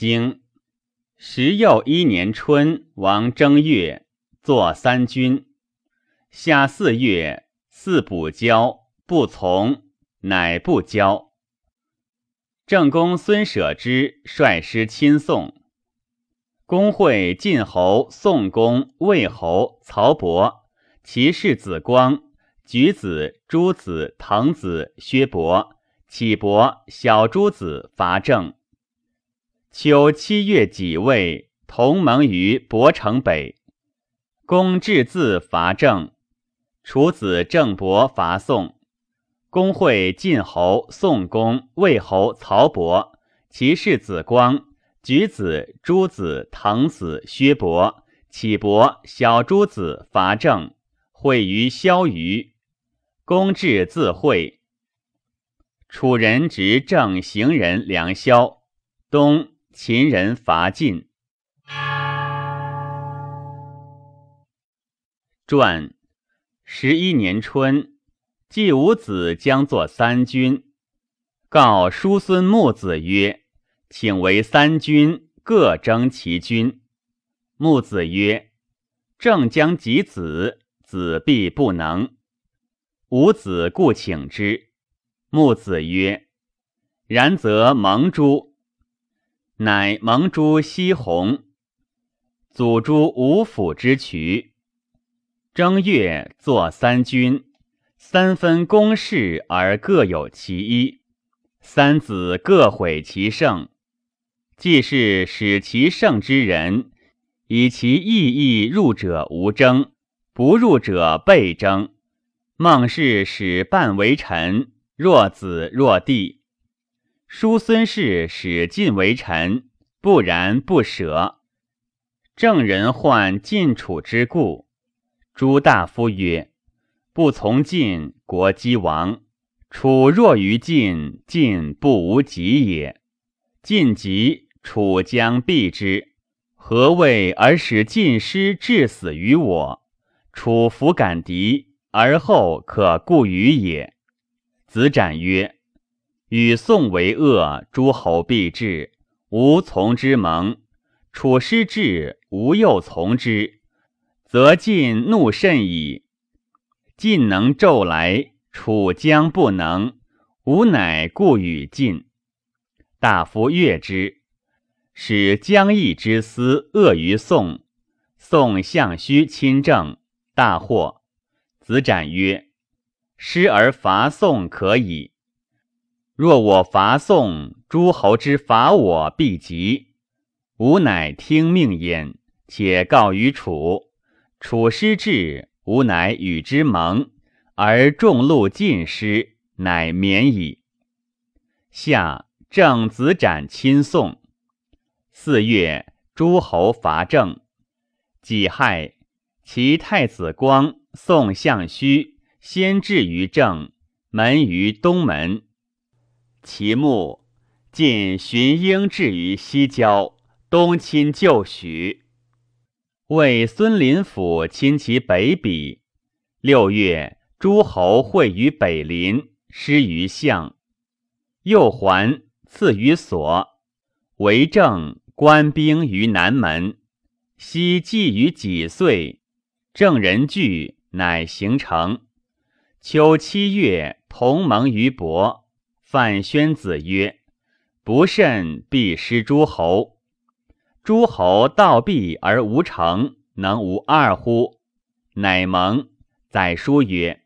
经时又一年春，王正月，作三军。夏四月，四补交，不从，乃不交。正公孙舍之率师亲送。公会晋侯宋公魏侯曹伯，其世子光、举子、诸子、滕子、薛伯、启伯、小诸子伐郑。秋七月己未，同盟于博城北。公至自伐郑。楚子郑伯伐宋。公会晋侯宋公魏侯曹伯，其世子光。举子、诸子、滕子、薛伯、启伯、小诸子伐郑，会于萧虞。公至自会。楚人执郑行人梁萧。冬，秦人伐晋。传十一年春，季武子将作三军，告叔孙木子曰。请为三军，各征其军。木子曰：“正将及子，子必不能。吾子故请之。”木子曰：“然则蒙诸。”乃蒙诸西弘，祖诸五府之渠。正月，作三军，三分公事而各有其一。三子各毁其胜。既是使其胜之人，以其意义入者无争，不入者备争。孟氏使半为臣，若子若弟；叔孙氏使晋为臣，不然不舍。郑人患晋楚之故，诸大夫曰：“不从晋，国击亡；楚弱于晋，晋不无及也。晋急。”楚将避之，何谓而使晋师致死于我？楚弗敢敌，而后可固于也。子展曰：“与宋为恶，诸侯必至，吾从之盟。楚师至，吾又从之，则晋怒甚矣。晋能骤来，楚将不能，吾乃故与晋。大夫悦之。”使将义之私恶于宋，宋相须亲政，大惑。子展曰：“失而伐宋可矣。若我伐宋，诸侯之伐我必急。吾乃听命焉，且告于楚。楚师至，吾乃与之盟，而众路尽失，乃免矣。”夏，郑子展亲宋。四月，诸侯伐郑。己亥，其太子光、宋相须先至于郑，门于东门。其墓，晋荀婴至于西郊，东亲旧许。为孙林甫亲其北鄙。六月，诸侯会于北林，失于相。右还，赐于所，为政。官兵于南门，昔祭于几岁，郑人惧，乃行成。秋七月，同盟于伯。范宣子曰：“不慎，必失诸侯。诸侯道必而无成，能无二乎？”乃盟。载书曰：“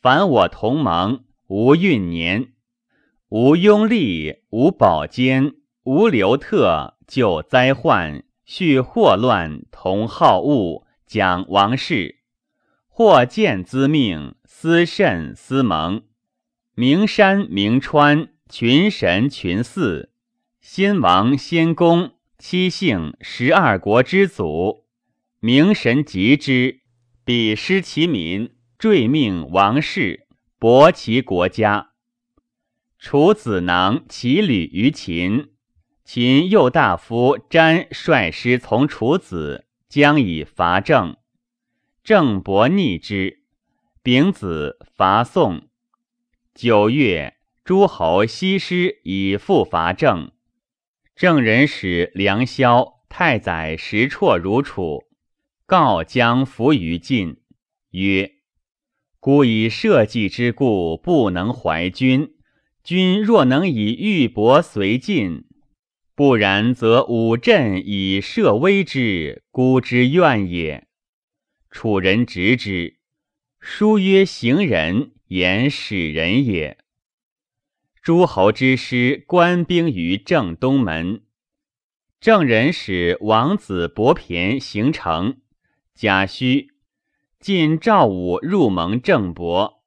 凡我同盟，无运年，无拥立，无保坚，无留特。”救灾患，续祸乱，同好恶，讲王室，或见资命，思慎思盟，名山名川，群神群祀，先王先公，七姓十二国之祖，名神及之，彼失其民，坠命王室，博其国家。楚子囊其旅于秦。秦右大夫詹率师从楚子，将以伐郑。郑伯逆之。丙子伐宋。九月，诸侯西师以复伐郑。郑人使梁萧太宰石绰如楚，告将服于晋，曰：“孤以社稷之故，不能怀君。君若能以玉帛随晋，不然则武镇以社威之，孤之怨也。”楚人执之，书曰：“行人言使人也。”诸侯之师官兵于正东门，郑人使王子伯骈行城。贾诩晋赵武入盟郑伯。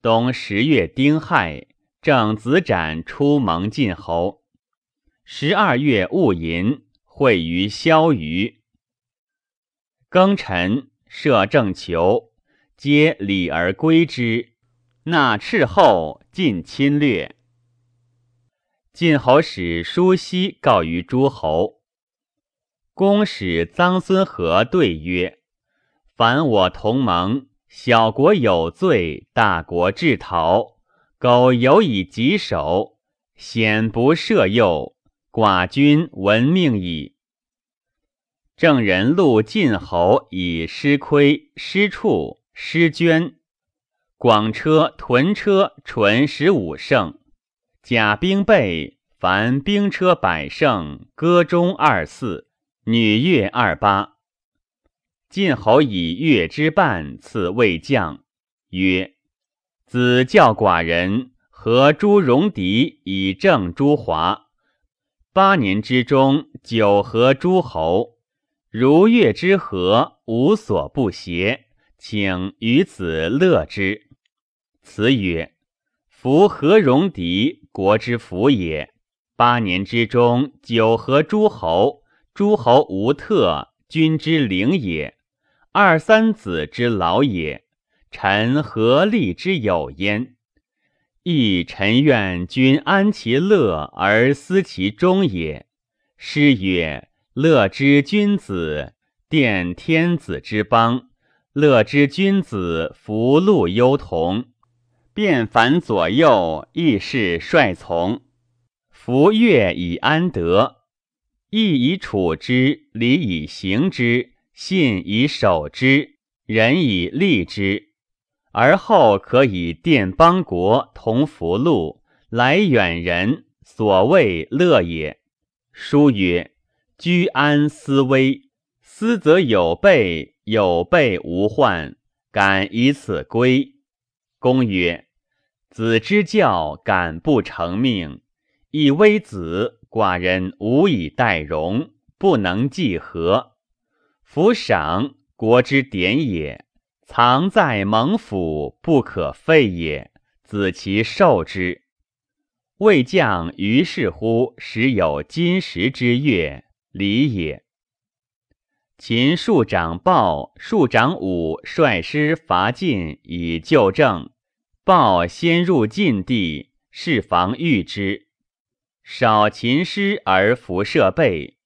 冬十月丁亥，郑子展出盟晋侯。十二月戊寅，会于萧虞。庚辰，设郑囚，皆礼而归之。纳斥后，尽侵略。晋侯使叔西告于诸侯。公使臧孙和对曰：“凡我同盟，小国有罪，大国至逃，苟有以棘首，险不赦诱，寡君闻命矣。”郑人录晋侯以失亏、失处、诗捐。广车、屯车纯十五乘，甲兵备，凡兵车百乘，歌中二四，女乐二八。晋侯以乐之半赐魏将，曰：“子教寡人，何诸戎狄以正诸华？八年之中，九合诸侯，如乐之和，无所不协，请与子乐之。”辞曰：“夫何戎狄，国之福也。八年之中，九合诸侯，诸侯无特，君之灵也。二三子之劳也。臣何利之有焉？亦臣愿君安其乐而思其终也。诗曰：‘乐之君子，奠天子之邦；乐之君子，福禄忧同。’”变凡左右，亦是率从。福乐以安德，义以处之，礼以行之，信以守之，仁以立之，而后可以奠邦国，同福禄，来远人，所谓乐也。书曰：“居安思危，思则有备，有备无患，敢以此归。”公曰。子之教，敢不成命？以微子，寡人无以待容，不能计和。夫赏，国之典也，藏在蒙府，不可废也。子其受之。未将于是乎，时有金石之乐，礼也。秦庶长鲍、庶长武率师伐晋，以救郑。鲍先入晋地，是防御之。少秦师而服设备。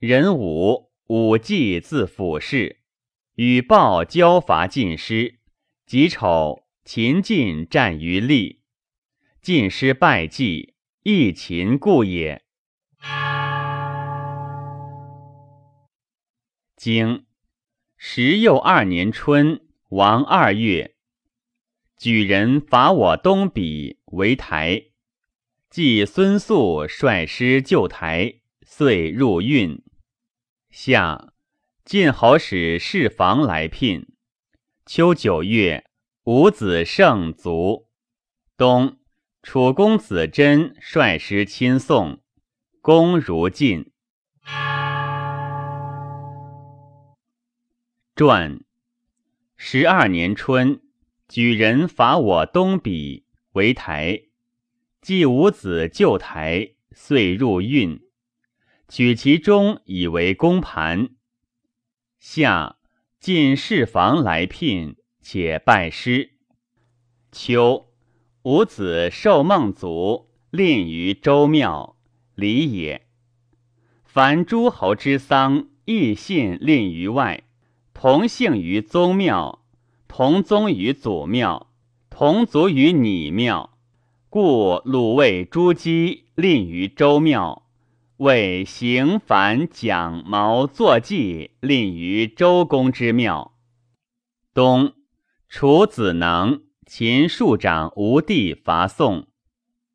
人武武季自辅事，与鲍交伐晋师。己丑，秦晋战于利，晋师败绩，亦秦故也。经十又二年春，王二月。举人伐我东鄙，为台。即孙肃率师救台，遂入运。夏，晋侯使侍房来聘。秋九月，伍子胜卒。冬，楚公子真率师亲送，公如晋。传，十二年春。举人伐我东鄙，为台。继五子救台，遂入运。取其中，以为公盘。夏，进士房来聘，且拜师。秋，五子受孟族，吝于周庙，礼也。凡诸侯之丧，亦信吝于外，同姓于宗庙。同宗于祖庙，同族于拟庙，故鲁卫朱姬吝于周庙，为行反蒋毛坐骑，令于周公之庙。冬，楚子能、秦庶长吴地伐宋，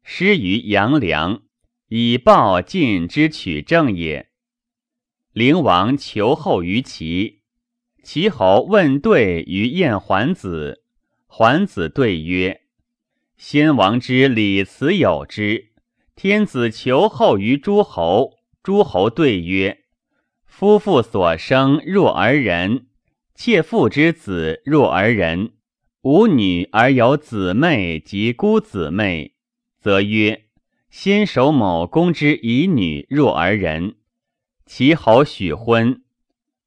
失于阳梁，以报晋之取政也。灵王求后于齐，齐侯问对于晏桓子，桓子对曰：“先王之礼辞有之。”天子求后于诸侯，诸侯对曰：“夫妇所生若而人，妾妇之子若而人。无女而有姊妹及姑姊妹，则曰：先守某公之以女若而人。齐侯许婚，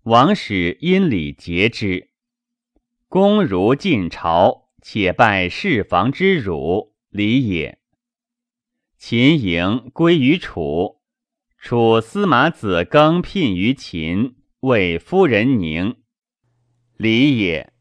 王使因礼节之。公如晋朝，且拜侍房之辱，礼也。”秦营归于楚，楚司马子庚聘于秦，为夫人宁，礼也。